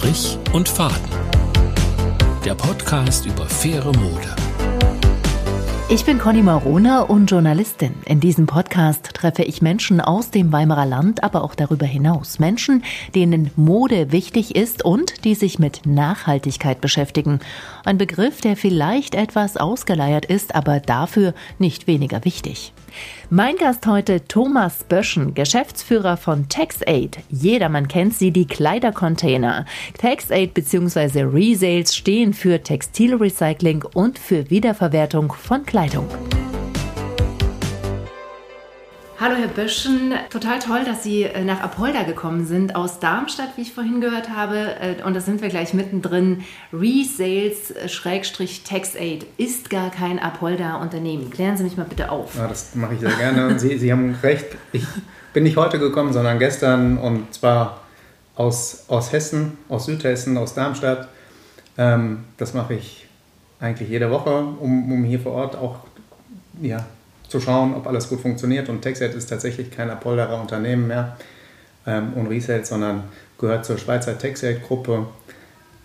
Strich und Faden. Der Podcast über faire Mode. Ich bin Conny Marona und Journalistin. In diesem Podcast treffe ich Menschen aus dem Weimarer Land, aber auch darüber hinaus. Menschen, denen Mode wichtig ist und die sich mit Nachhaltigkeit beschäftigen. Ein Begriff, der vielleicht etwas ausgeleiert ist, aber dafür nicht weniger wichtig. Mein Gast heute Thomas Böschen, Geschäftsführer von TaxAid. Jedermann kennt sie, die Kleidercontainer. TaxAid bzw. Resales stehen für Textilrecycling und für Wiederverwertung von Kleidung. Hallo Herr Böschen, total toll, dass Sie äh, nach Apolda gekommen sind aus Darmstadt, wie ich vorhin gehört habe. Äh, und da sind wir gleich mittendrin. Resales-TaxAid ist gar kein Apolda-Unternehmen. Klären Sie mich mal bitte auf. Ja, das mache ich sehr gerne. Sie, Sie haben recht, ich bin nicht heute gekommen, sondern gestern und zwar aus, aus Hessen, aus Südhessen, aus Darmstadt. Ähm, das mache ich eigentlich jede Woche, um, um hier vor Ort auch ja, zu schauen, ob alles gut funktioniert. Und TechSet ist tatsächlich kein Apolderer Unternehmen mehr ähm, und Resale, sondern gehört zur Schweizer TechSet-Gruppe.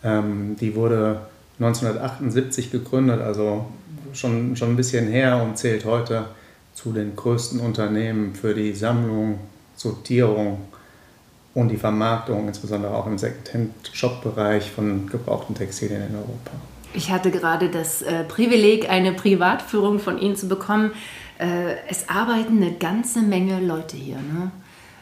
Ähm, die wurde 1978 gegründet, also schon, schon ein bisschen her und zählt heute zu den größten Unternehmen für die Sammlung, Sortierung und die Vermarktung, insbesondere auch im Second-Hand-Shop-Bereich von gebrauchten Textilien in Europa. Ich hatte gerade das äh, Privileg, eine Privatführung von Ihnen zu bekommen. Äh, es arbeiten eine ganze Menge Leute hier. Ne?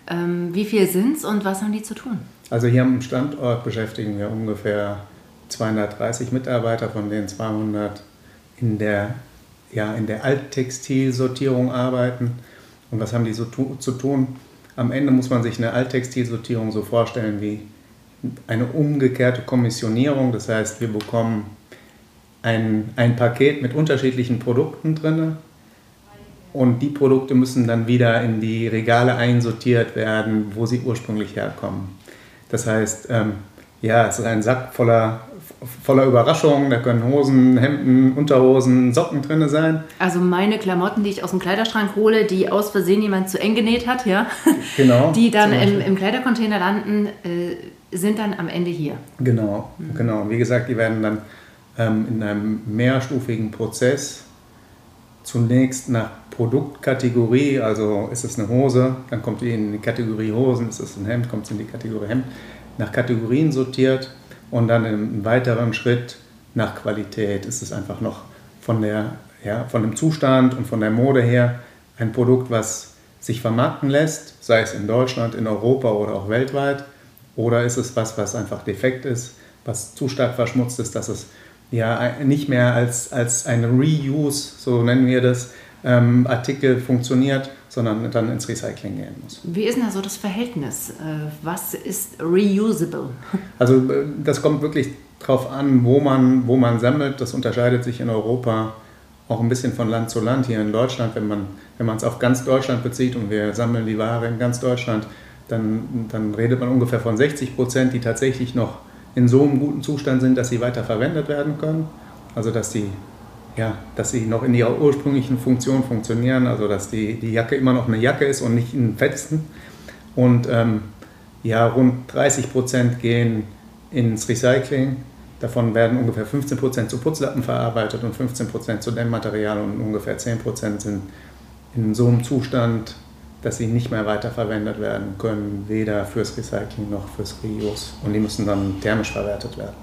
Ähm, wie viel sind es und was haben die zu tun? Also hier am Standort beschäftigen wir ungefähr 230 Mitarbeiter, von denen 200 in der, ja, in der Alttextilsortierung arbeiten. Und was haben die so tu zu tun? Am Ende muss man sich eine Alttextilsortierung so vorstellen wie eine umgekehrte Kommissionierung. Das heißt, wir bekommen ein, ein Paket mit unterschiedlichen Produkten drin und die Produkte müssen dann wieder in die Regale einsortiert werden, wo sie ursprünglich herkommen. Das heißt, ähm, ja, es ist ein Sack voller, voller Überraschungen. Da können Hosen, Hemden, Unterhosen, Socken drin sein. Also meine Klamotten, die ich aus dem Kleiderschrank hole, die aus Versehen jemand zu eng genäht hat, ja, genau, die dann im, im, Kleidercontainer landen, äh, sind dann am Ende hier. Genau, mhm. genau. Wie gesagt, die werden dann ähm, in einem mehrstufigen Prozess zunächst nach Produktkategorie, also ist es eine Hose, dann kommt die in die Kategorie Hosen, ist es ein Hemd, kommt es in die Kategorie Hemd, nach Kategorien sortiert und dann im weiteren Schritt nach Qualität ist es einfach noch von, der, ja, von dem Zustand und von der Mode her ein Produkt, was sich vermarkten lässt, sei es in Deutschland, in Europa oder auch weltweit, oder ist es was, was einfach defekt ist, was zu stark verschmutzt ist, dass es ja nicht mehr als, als ein Reuse, so nennen wir das, ähm, Artikel funktioniert, sondern dann ins Recycling gehen muss. Wie ist denn da so das Verhältnis? Äh, was ist reusable? Also äh, das kommt wirklich darauf an, wo man, wo man sammelt. Das unterscheidet sich in Europa auch ein bisschen von Land zu Land. Hier in Deutschland, wenn man wenn es auf ganz Deutschland bezieht und wir sammeln die Ware in ganz Deutschland, dann, dann redet man ungefähr von 60 Prozent, die tatsächlich noch in so einem guten Zustand sind, dass sie weiter verwendet werden können. Also dass die, ja, dass sie noch in ihrer ursprünglichen Funktion funktionieren, also dass die, die Jacke immer noch eine Jacke ist und nicht ein Fetzen. Und ähm, ja, rund 30 Prozent gehen ins Recycling. Davon werden ungefähr 15 Prozent zu Putzlappen verarbeitet und 15 Prozent zu Dämmmaterial und ungefähr 10 Prozent sind in so einem Zustand, dass sie nicht mehr weiterverwendet werden können, weder fürs Recycling noch fürs Reuse. Und die müssen dann thermisch verwertet werden.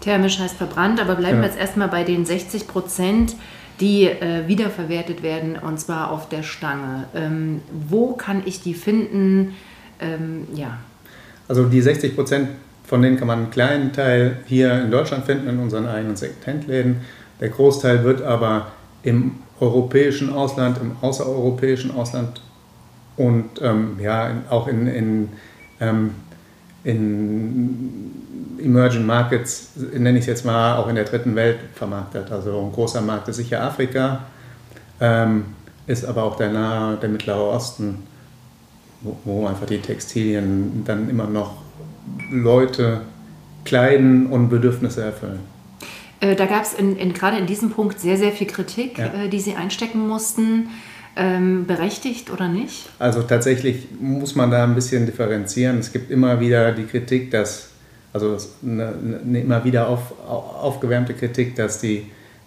Thermisch heißt verbrannt, aber bleiben wir jetzt erstmal bei den 60 Prozent, die äh, wiederverwertet werden und zwar auf der Stange. Ähm, wo kann ich die finden? Ähm, ja. Also die 60 Prozent, von denen kann man einen kleinen Teil hier in Deutschland finden, in unseren eigenen Second-Hand-Läden. Der Großteil wird aber im europäischen Ausland, im außereuropäischen Ausland und ähm, ja, auch in, in, ähm, in Emerging Markets, nenne ich es jetzt mal, auch in der dritten Welt vermarktet. Also ein großer Markt ist sicher Afrika, ähm, ist aber auch der Nahe, der Mittlere Osten, wo, wo einfach die Textilien dann immer noch Leute kleiden und Bedürfnisse erfüllen. Äh, da gab es in, in, gerade in diesem Punkt sehr, sehr viel Kritik, ja. äh, die Sie einstecken mussten. Ähm, berechtigt oder nicht? Also tatsächlich muss man da ein bisschen differenzieren. Es gibt immer wieder die Kritik, dass Also eine, eine immer wieder auf, aufgewärmte Kritik, dass die,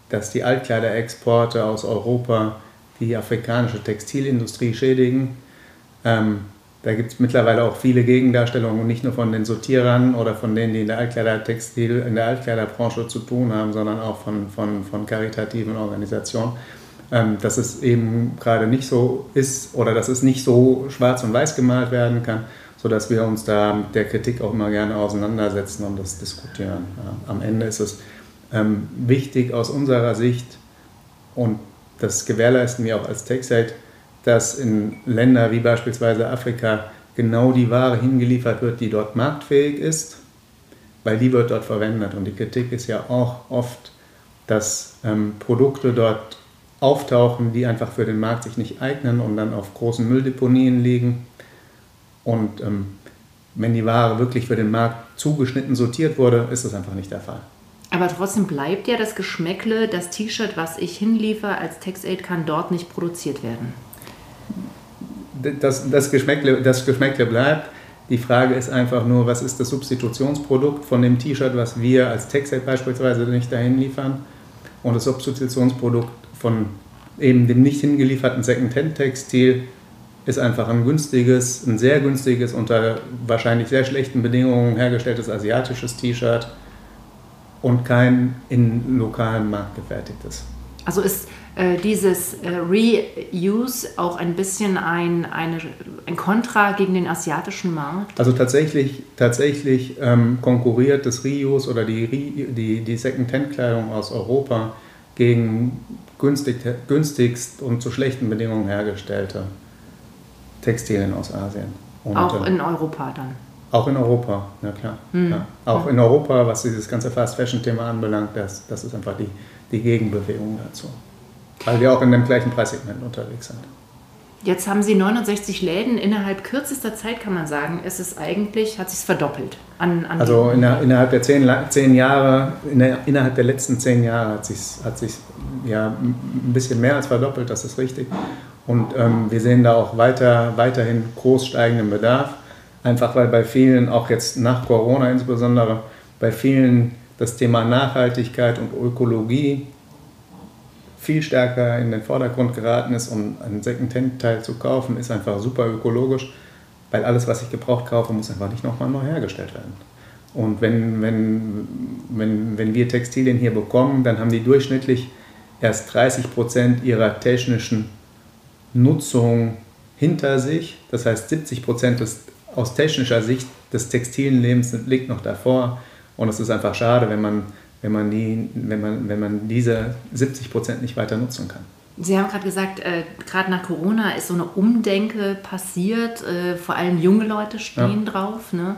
dass die Altkleiderexporte aus Europa die afrikanische Textilindustrie schädigen. Ähm, da gibt es mittlerweile auch viele Gegendarstellungen, nicht nur von den Sortierern oder von denen, die in der Altkleidertextil, in der Altkleiderbranche zu tun haben, sondern auch von, von, von karitativen Organisationen, dass es eben gerade nicht so ist oder dass es nicht so schwarz und weiß gemalt werden kann, sodass wir uns da mit der Kritik auch immer gerne auseinandersetzen und das diskutieren. Am Ende ist es ähm, wichtig aus unserer Sicht und das gewährleisten wir auch als TechSite, dass in Länder wie beispielsweise Afrika genau die Ware hingeliefert wird, die dort marktfähig ist, weil die wird dort verwendet. Und die Kritik ist ja auch oft, dass ähm, Produkte dort auftauchen, die einfach für den Markt sich nicht eignen und dann auf großen Mülldeponien liegen. Und ähm, wenn die Ware wirklich für den Markt zugeschnitten sortiert wurde, ist das einfach nicht der Fall. Aber trotzdem bleibt ja das Geschmäckle, das T-Shirt, was ich hinliefere als TextAid, kann dort nicht produziert werden das, das, Geschmäckle, das Geschmäckle bleibt. Die Frage ist einfach nur, was ist das Substitutionsprodukt von dem T-Shirt, was wir als Textset beispielsweise nicht dahin liefern und das Substitutionsprodukt von eben dem nicht hingelieferten Second-Hand-Textil ist einfach ein günstiges, ein sehr günstiges, unter wahrscheinlich sehr schlechten Bedingungen hergestelltes asiatisches T-Shirt und kein in lokalem Markt gefertigtes. Also ist äh, dieses äh, Reuse auch ein bisschen ein, eine, ein Kontra gegen den asiatischen Markt? Also tatsächlich, tatsächlich ähm, konkurriert das Reuse oder die, die, die Second-Hand-Kleidung aus Europa gegen günstig, günstigst und zu schlechten Bedingungen hergestellte Textilien aus Asien. Und, auch äh, in Europa dann? Auch in Europa, ja klar. Mhm. Ja. Auch in Europa, was dieses ganze Fast-Fashion-Thema anbelangt, das, das ist einfach die, die Gegenbewegung dazu. Weil wir auch in dem gleichen Preissegment unterwegs sind. Jetzt haben Sie 69 Läden. Innerhalb kürzester Zeit kann man sagen, ist es eigentlich, hat sich verdoppelt. An, an also inner, innerhalb der zehn, zehn Jahre, in der, innerhalb der letzten zehn Jahre hat sich hat sich ja ein bisschen mehr als verdoppelt, das ist richtig. Und ähm, wir sehen da auch weiter, weiterhin groß steigenden Bedarf. Einfach weil bei vielen, auch jetzt nach Corona insbesondere, bei vielen das Thema Nachhaltigkeit und Ökologie viel stärker in den Vordergrund geraten ist, um einen Second-Hand-Teil zu kaufen, ist einfach super ökologisch, weil alles, was ich gebraucht kaufe, muss einfach nicht nochmal neu hergestellt werden. Und wenn, wenn, wenn, wenn wir Textilien hier bekommen, dann haben die durchschnittlich erst 30 Prozent ihrer technischen Nutzung hinter sich. Das heißt, 70 Prozent aus technischer Sicht des textilen Lebens liegt noch davor. Und es ist einfach schade, wenn man wenn man, die, wenn man, wenn man diese 70 Prozent nicht weiter nutzen kann. Sie haben gerade gesagt, äh, gerade nach Corona ist so eine Umdenke passiert, äh, vor allem junge Leute stehen ja. drauf. Ne?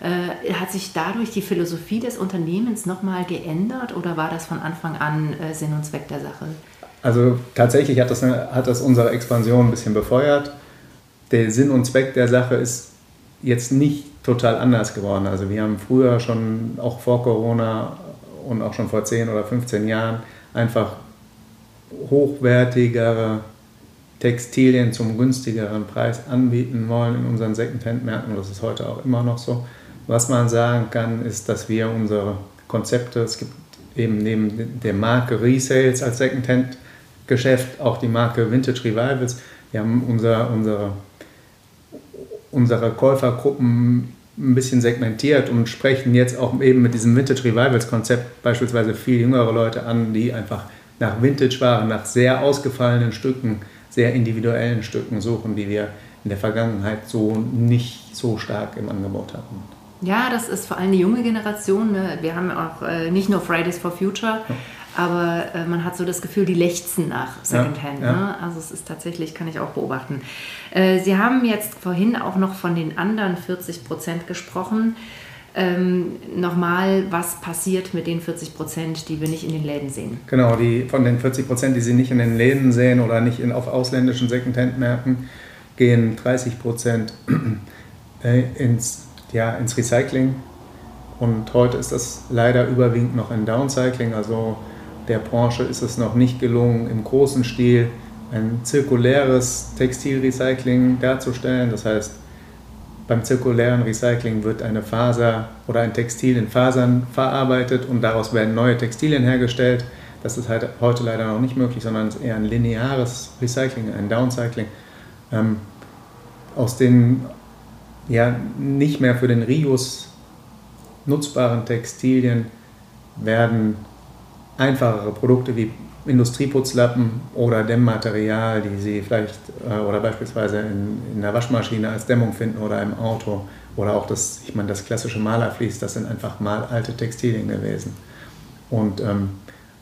Äh, hat sich dadurch die Philosophie des Unternehmens nochmal geändert oder war das von Anfang an äh, Sinn und Zweck der Sache? Also tatsächlich hat das, hat das unsere Expansion ein bisschen befeuert. Der Sinn und Zweck der Sache ist jetzt nicht total anders geworden. Also wir haben früher schon, auch vor Corona, und auch schon vor 10 oder 15 Jahren einfach hochwertigere Textilien zum günstigeren Preis anbieten wollen in unseren Secondhand-Märkten. Das ist heute auch immer noch so. Was man sagen kann, ist, dass wir unsere Konzepte, es gibt eben neben der Marke Resales als Secondhand-Geschäft auch die Marke Vintage Revivals. Wir haben unser, unsere, unsere Käufergruppen ein bisschen segmentiert und sprechen jetzt auch eben mit diesem Vintage Revivals Konzept beispielsweise viel jüngere Leute an, die einfach nach Vintage-Waren, nach sehr ausgefallenen Stücken, sehr individuellen Stücken suchen, die wir in der Vergangenheit so nicht so stark im Angebot hatten. Ja, das ist vor allem die junge Generation. Ne? Wir haben auch äh, nicht nur Fridays for Future, ja aber äh, man hat so das Gefühl, die lechzen nach Secondhand. Ja. Ne? Also es ist tatsächlich, kann ich auch beobachten. Äh, Sie haben jetzt vorhin auch noch von den anderen 40 Prozent gesprochen. Ähm, Nochmal, was passiert mit den 40 Prozent, die wir nicht in den Läden sehen? Genau, die, von den 40 Prozent, die Sie nicht in den Läden sehen oder nicht in, auf ausländischen Secondhand-Märkten, gehen 30 Prozent äh, ins, ja, ins Recycling. Und heute ist das leider überwiegend noch ein Downcycling, also der Branche ist es noch nicht gelungen, im großen Stil ein zirkuläres Textilrecycling darzustellen. Das heißt, beim zirkulären Recycling wird eine Faser oder ein Textil in Fasern verarbeitet und daraus werden neue Textilien hergestellt. Das ist halt heute leider noch nicht möglich, sondern es ist eher ein lineares Recycling, ein Downcycling. Ähm, aus den ja nicht mehr für den Reuse nutzbaren Textilien werden einfachere Produkte wie Industrieputzlappen oder Dämmmaterial, die Sie vielleicht äh, oder beispielsweise in, in der Waschmaschine als Dämmung finden oder im Auto oder auch das, ich meine, das klassische Malerflies, das sind einfach mal alte Textilien gewesen. Und ähm,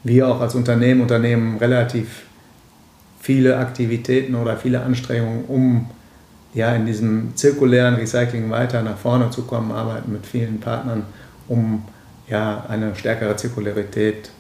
wir auch als Unternehmen unternehmen relativ viele Aktivitäten oder viele Anstrengungen, um ja, in diesem zirkulären Recycling weiter nach vorne zu kommen, arbeiten mit vielen Partnern, um ja, eine stärkere Zirkularität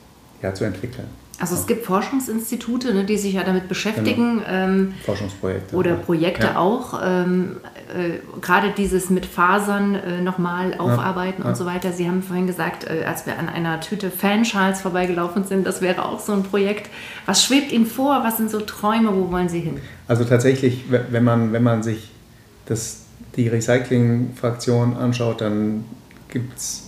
ja, zu entwickeln. Also es gibt Forschungsinstitute, ne, die sich ja damit beschäftigen. Genau. Ähm, Forschungsprojekte. Oder Projekte ja. auch. Ähm, äh, Gerade dieses mit Fasern äh, nochmal aufarbeiten ja. und so weiter. Sie haben vorhin gesagt, äh, als wir an einer Tüte Fanschals vorbeigelaufen sind, das wäre auch so ein Projekt. Was schwebt Ihnen vor? Was sind so Träume? Wo wollen Sie hin? Also tatsächlich, wenn man, wenn man sich das, die Recycling-Fraktion anschaut, dann gibt es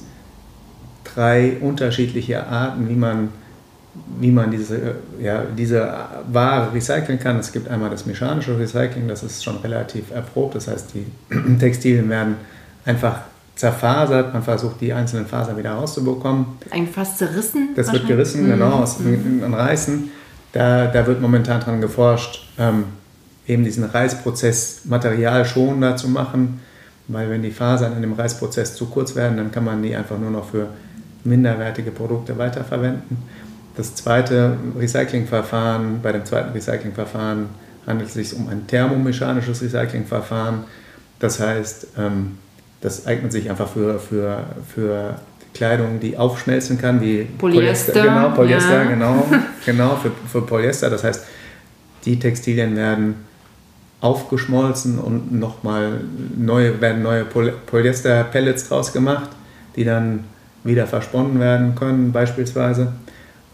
drei unterschiedliche Arten, wie man wie man diese, ja, diese Ware recyceln kann. Es gibt einmal das mechanische Recycling, das ist schon relativ erprobt. Das heißt, die Textilien werden einfach zerfasert, man versucht die einzelnen Fasern wieder rauszubekommen. Eigentlich fast zerrissen? Das wird gerissen, mhm. genau, aus mhm. Reißen. Da, da wird momentan dran geforscht, ähm, eben diesen Reißprozess materialschonender zu machen, weil wenn die Fasern in dem Reißprozess zu kurz werden, dann kann man die einfach nur noch für minderwertige Produkte weiterverwenden. Das zweite Recyclingverfahren, bei dem zweiten Recyclingverfahren handelt es sich um ein thermomechanisches Recyclingverfahren. Das heißt, ähm, das eignet sich einfach für, für, für Kleidung, die aufschmelzen kann, wie Polyester. Polyester genau, Polyester, ja. genau, genau für, für Polyester. Das heißt, die Textilien werden aufgeschmolzen und nochmal neue, werden neue Polyester-Pellets draus gemacht, die dann wieder versponnen werden können beispielsweise.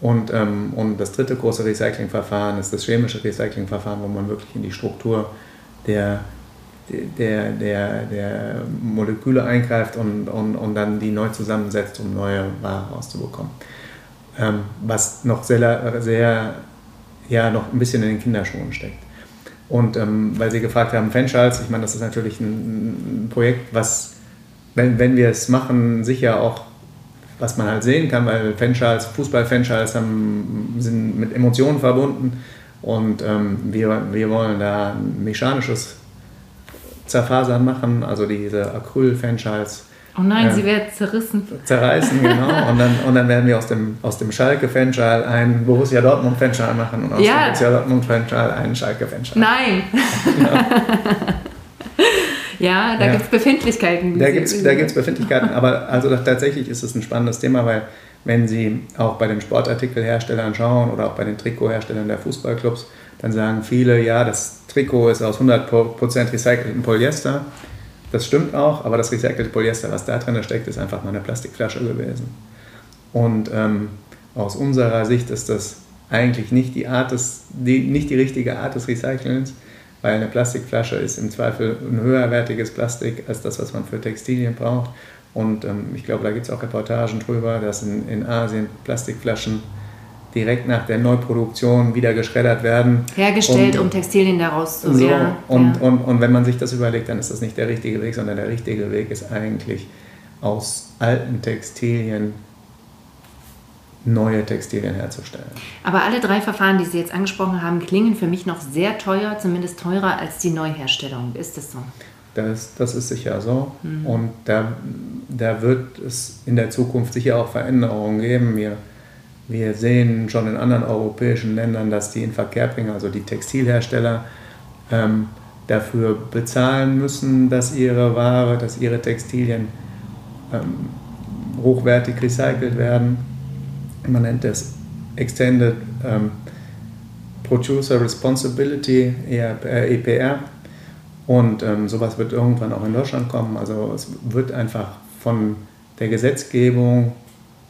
Und, ähm, und das dritte große Recyclingverfahren ist das chemische Recyclingverfahren, wo man wirklich in die Struktur der, der, der, der Moleküle eingreift und, und, und dann die neu zusammensetzt, um neue Ware rauszubekommen. Ähm, was noch sehr, sehr, ja, noch ein bisschen in den Kinderschuhen steckt. Und ähm, weil Sie gefragt haben, Fanschals, ich meine, das ist natürlich ein, ein Projekt, was, wenn, wenn wir es machen, sicher auch was man halt sehen kann, weil Fanschals, Fußball-Fanschals sind mit Emotionen verbunden und ähm, wir, wir wollen da ein mechanisches Zerfasern machen, also diese Acryl-Fanschals. Oh nein, äh, sie werden zerrissen. Zerreißen, genau. Und dann, und dann werden wir aus dem, aus dem Schalke-Fanschal einen Borussia Dortmund-Fanschal machen und aus ja. dem Borussia Dortmund-Fanschal einen Schalke-Fanschal. Nein! Ja. Ja, da ja. gibt es Befindlichkeiten. Da gibt es da gibt's Befindlichkeiten, aber also tatsächlich ist es ein spannendes Thema, weil wenn Sie auch bei den Sportartikelherstellern schauen oder auch bei den Trikotherstellern der Fußballclubs, dann sagen viele, ja, das Trikot ist aus 100% recyceltem Polyester. Das stimmt auch, aber das recycelte Polyester, was da drin steckt, ist einfach mal eine Plastikflasche gewesen. Und ähm, aus unserer Sicht ist das eigentlich nicht die, Art des, die, nicht die richtige Art des Recyclings, weil eine Plastikflasche ist im Zweifel ein höherwertiges Plastik als das, was man für Textilien braucht. Und ähm, ich glaube, da gibt es auch Reportagen drüber, dass in, in Asien Plastikflaschen direkt nach der Neuproduktion wieder geschreddert werden. Hergestellt, und, um Textilien daraus zu so, ja, und, ja. Und, und wenn man sich das überlegt, dann ist das nicht der richtige Weg, sondern der richtige Weg ist eigentlich aus alten Textilien neue Textilien herzustellen. Aber alle drei Verfahren, die Sie jetzt angesprochen haben, klingen für mich noch sehr teuer, zumindest teurer als die Neuherstellung. Ist das so? Das, das ist sicher so. Mhm. Und da, da wird es in der Zukunft sicher auch Veränderungen geben. Wir, wir sehen schon in anderen europäischen Ländern, dass die Inverkehrbringer, also die Textilhersteller, ähm, dafür bezahlen müssen, dass ihre Ware, dass ihre Textilien ähm, hochwertig recycelt werden man nennt das Extended ähm, Producer Responsibility, EPR. E Und ähm, sowas wird irgendwann auch in Deutschland kommen. Also es wird einfach von der Gesetzgebung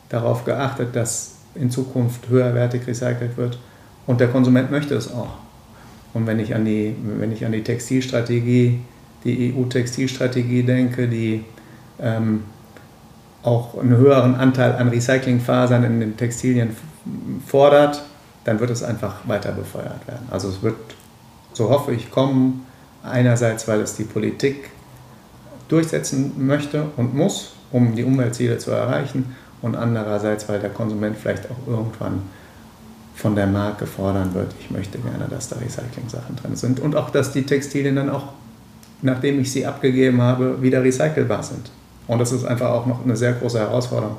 darauf geachtet, dass in Zukunft höherwertig recycelt wird. Und der Konsument möchte es auch. Und wenn ich an die, wenn ich an die Textilstrategie, die EU-Textilstrategie denke, die ähm, auch einen höheren Anteil an Recyclingfasern in den Textilien fordert, dann wird es einfach weiter befeuert werden. Also es wird, so hoffe ich, kommen, einerseits, weil es die Politik durchsetzen möchte und muss, um die Umweltziele zu erreichen, und andererseits, weil der Konsument vielleicht auch irgendwann von der Marke fordern wird, ich möchte gerne, dass da Recycling-Sachen drin sind und auch, dass die Textilien dann auch, nachdem ich sie abgegeben habe, wieder recycelbar sind. Und das ist einfach auch noch eine sehr große Herausforderung.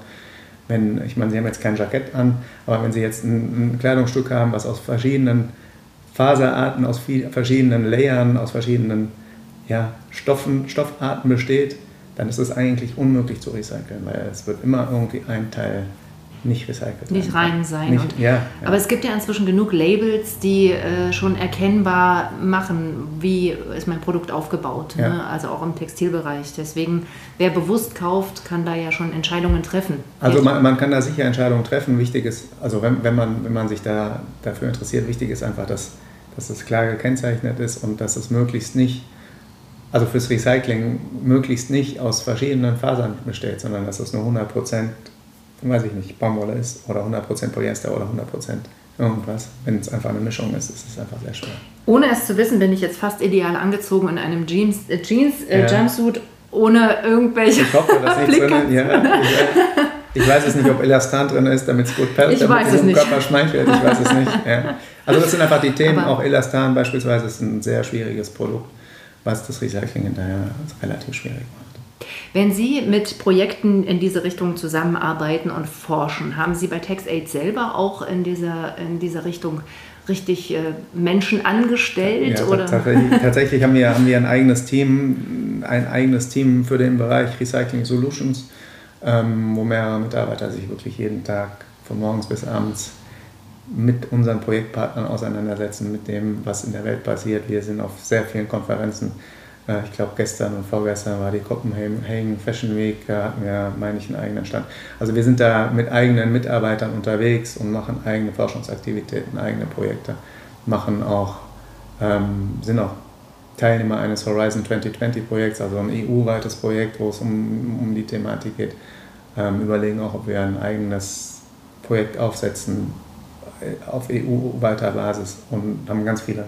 Wenn, ich meine, Sie haben jetzt kein Jackett an, aber wenn Sie jetzt ein, ein Kleidungsstück haben, was aus verschiedenen Faserarten, aus viel, verschiedenen Layern, aus verschiedenen ja, Stoffen, Stoffarten besteht, dann ist es eigentlich unmöglich zu recyceln, weil es wird immer irgendwie ein Teil nicht recycelt Nicht rein sein. Nicht, ja, ja, Aber es gibt ja inzwischen genug Labels, die äh, schon erkennbar machen, wie ist mein Produkt aufgebaut. Ja. Ne? Also auch im Textilbereich. Deswegen, wer bewusst kauft, kann da ja schon Entscheidungen treffen. Also man, man kann da sicher Entscheidungen treffen. Wichtig ist, also wenn, wenn, man, wenn man sich da dafür interessiert, wichtig ist einfach, dass, dass es klar gekennzeichnet ist und dass es möglichst nicht also fürs Recycling möglichst nicht aus verschiedenen Fasern besteht, sondern dass es nur 100 Prozent weiß ich nicht, Baumwolle ist oder 100% Polyester oder 100% irgendwas. Wenn es einfach eine Mischung ist, ist es einfach sehr schwer. Ohne es zu wissen, bin ich jetzt fast ideal angezogen in einem Jeans, äh, Jeans äh, ja. Jumpsuit ohne irgendwelche Ich hoffe, dass nichts drin ja, ich, ich, weiß es nicht, ob Elastan drin ist, damit es gut pellt, ich damit es dem Körper schmeichelt. Ich weiß es nicht. Ja. Also das sind einfach die Themen. Aber auch Elastan beispielsweise ist ein sehr schwieriges Produkt, was das Recycling hinterher relativ schwierig macht. Wenn Sie mit Projekten in diese Richtung zusammenarbeiten und forschen, haben Sie bei TaxAid selber auch in dieser, in dieser Richtung richtig äh, Menschen angestellt? Ja, oder? Tatsächlich, tatsächlich, haben, wir, haben wir ein eigenes Team, ein eigenes Team für den Bereich Recycling Solutions, ähm, wo mehrere Mitarbeiter sich wirklich jeden Tag von morgens bis abends mit unseren Projektpartnern auseinandersetzen, mit dem, was in der Welt passiert. Wir sind auf sehr vielen Konferenzen ich glaube, gestern und vorgestern war die Copenhagen Fashion Week, da hatten wir, meine ich, einen eigenen Stand. Also wir sind da mit eigenen Mitarbeitern unterwegs und machen eigene Forschungsaktivitäten, eigene Projekte, machen auch, ähm, sind auch Teilnehmer eines Horizon 2020 Projekts, also ein EU-weites Projekt, wo es um, um die Thematik geht. Ähm, überlegen auch, ob wir ein eigenes Projekt aufsetzen äh, auf EU-weiter Basis und haben ganz viele,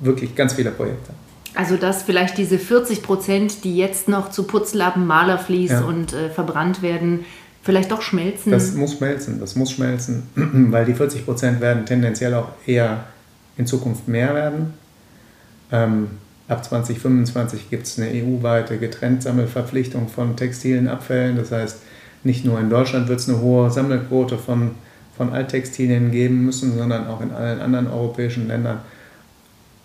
wirklich ganz viele Projekte. Also dass vielleicht diese 40 Prozent, die jetzt noch zu Putzlappen, Malerflies ja. und äh, verbrannt werden, vielleicht doch schmelzen? Das muss schmelzen, das muss schmelzen, weil die 40 Prozent werden tendenziell auch eher in Zukunft mehr werden. Ähm, ab 2025 gibt es eine EU-weite Getrenntsammelverpflichtung von textilen Abfällen. Das heißt, nicht nur in Deutschland wird es eine hohe Sammelquote von, von Alttextilien geben müssen, sondern auch in allen anderen europäischen Ländern.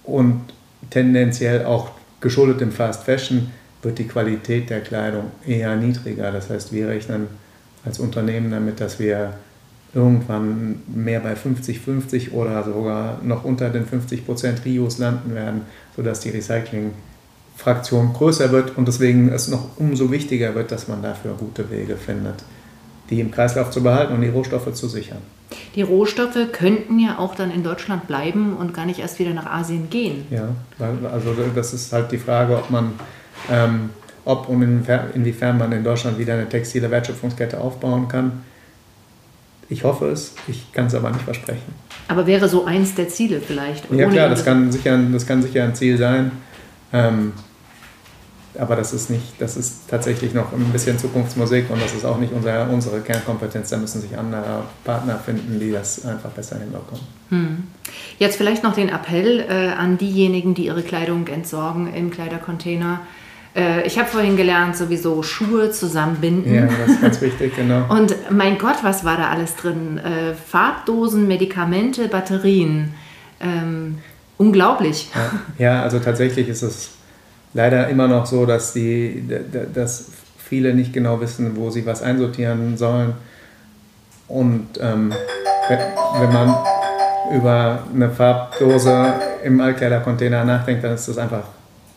Und tendenziell auch geschuldet im Fast Fashion wird die Qualität der Kleidung eher niedriger. Das heißt, wir rechnen als Unternehmen damit, dass wir irgendwann mehr bei 50-50 oder sogar noch unter den 50 Prozent Rios landen werden, sodass die Recycling-Fraktion größer wird und deswegen es noch umso wichtiger wird, dass man dafür gute Wege findet, die im Kreislauf zu behalten und die Rohstoffe zu sichern. Die Rohstoffe könnten ja auch dann in Deutschland bleiben und gar nicht erst wieder nach Asien gehen. Ja, also das ist halt die Frage, ob man, ähm, ob und inwiefern man in Deutschland wieder eine textile Wertschöpfungskette aufbauen kann. Ich hoffe es, ich kann es aber nicht versprechen. Aber wäre so eins der Ziele vielleicht? Ja klar, das kann, sicher, das kann sicher ein Ziel sein. Ähm, aber das ist nicht, das ist tatsächlich noch ein bisschen Zukunftsmusik und das ist auch nicht unser, unsere Kernkompetenz. Da müssen sich andere Partner finden, die das einfach besser hinbekommen. Hm. Jetzt vielleicht noch den Appell äh, an diejenigen, die ihre Kleidung entsorgen im Kleidercontainer. Äh, ich habe vorhin gelernt, sowieso Schuhe zusammenbinden. Ja, das ist ganz wichtig, genau. Und mein Gott, was war da alles drin? Äh, Farbdosen, Medikamente, Batterien. Ähm, unglaublich. Ja, ja, also tatsächlich ist es leider immer noch so, dass, die, dass viele nicht genau wissen, wo sie was einsortieren sollen. Und ähm, wenn man über eine Farbdose im Altkleidercontainer nachdenkt, dann ist das einfach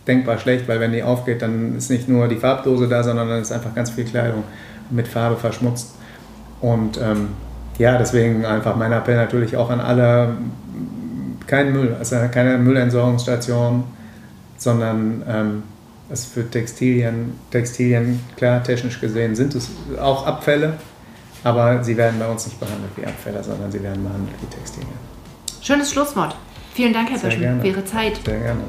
denkbar schlecht, weil wenn die aufgeht, dann ist nicht nur die Farbdose da, sondern dann ist einfach ganz viel Kleidung mit Farbe verschmutzt. Und ähm, ja, deswegen einfach mein Appell natürlich auch an alle, kein Müll, also keine Müllentsorgungsstation, sondern ähm, Das für Textilien, Textilien, klar, technisch gesehen sind es auch Abfälle, aber sie werden bei uns nicht behandelt wie Abfälle, sondern sie werden behandelt wie Textilien. Schönes Schlusswort. Vielen Dank, Herr Büschel, für Ihre Zeit. Sehr gerne.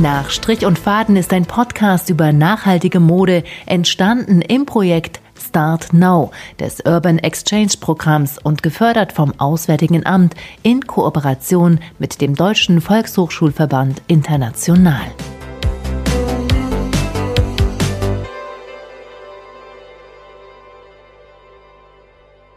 Nach Strich und Faden ist ein Podcast über nachhaltige Mode entstanden im Projekt Start Now des Urban Exchange Programms und gefördert vom Auswärtigen Amt in Kooperation mit dem Deutschen Volkshochschulverband International.